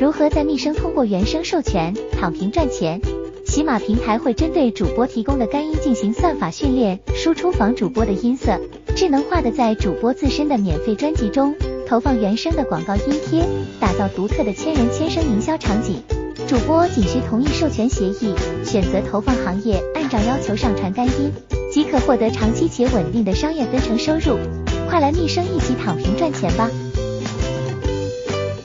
如何在密生通过原声授权躺平赚钱？喜马平台会针对主播提供的干音进行算法训练，输出仿主播的音色，智能化的在主播自身的免费专辑中投放原声的广告音贴，打造独特的千人千声营销场景。主播仅需同意授权协议，选择投放行业，按照要求上传干音，即可获得长期且稳定的商业分成收入。快来密生一起躺平赚钱吧！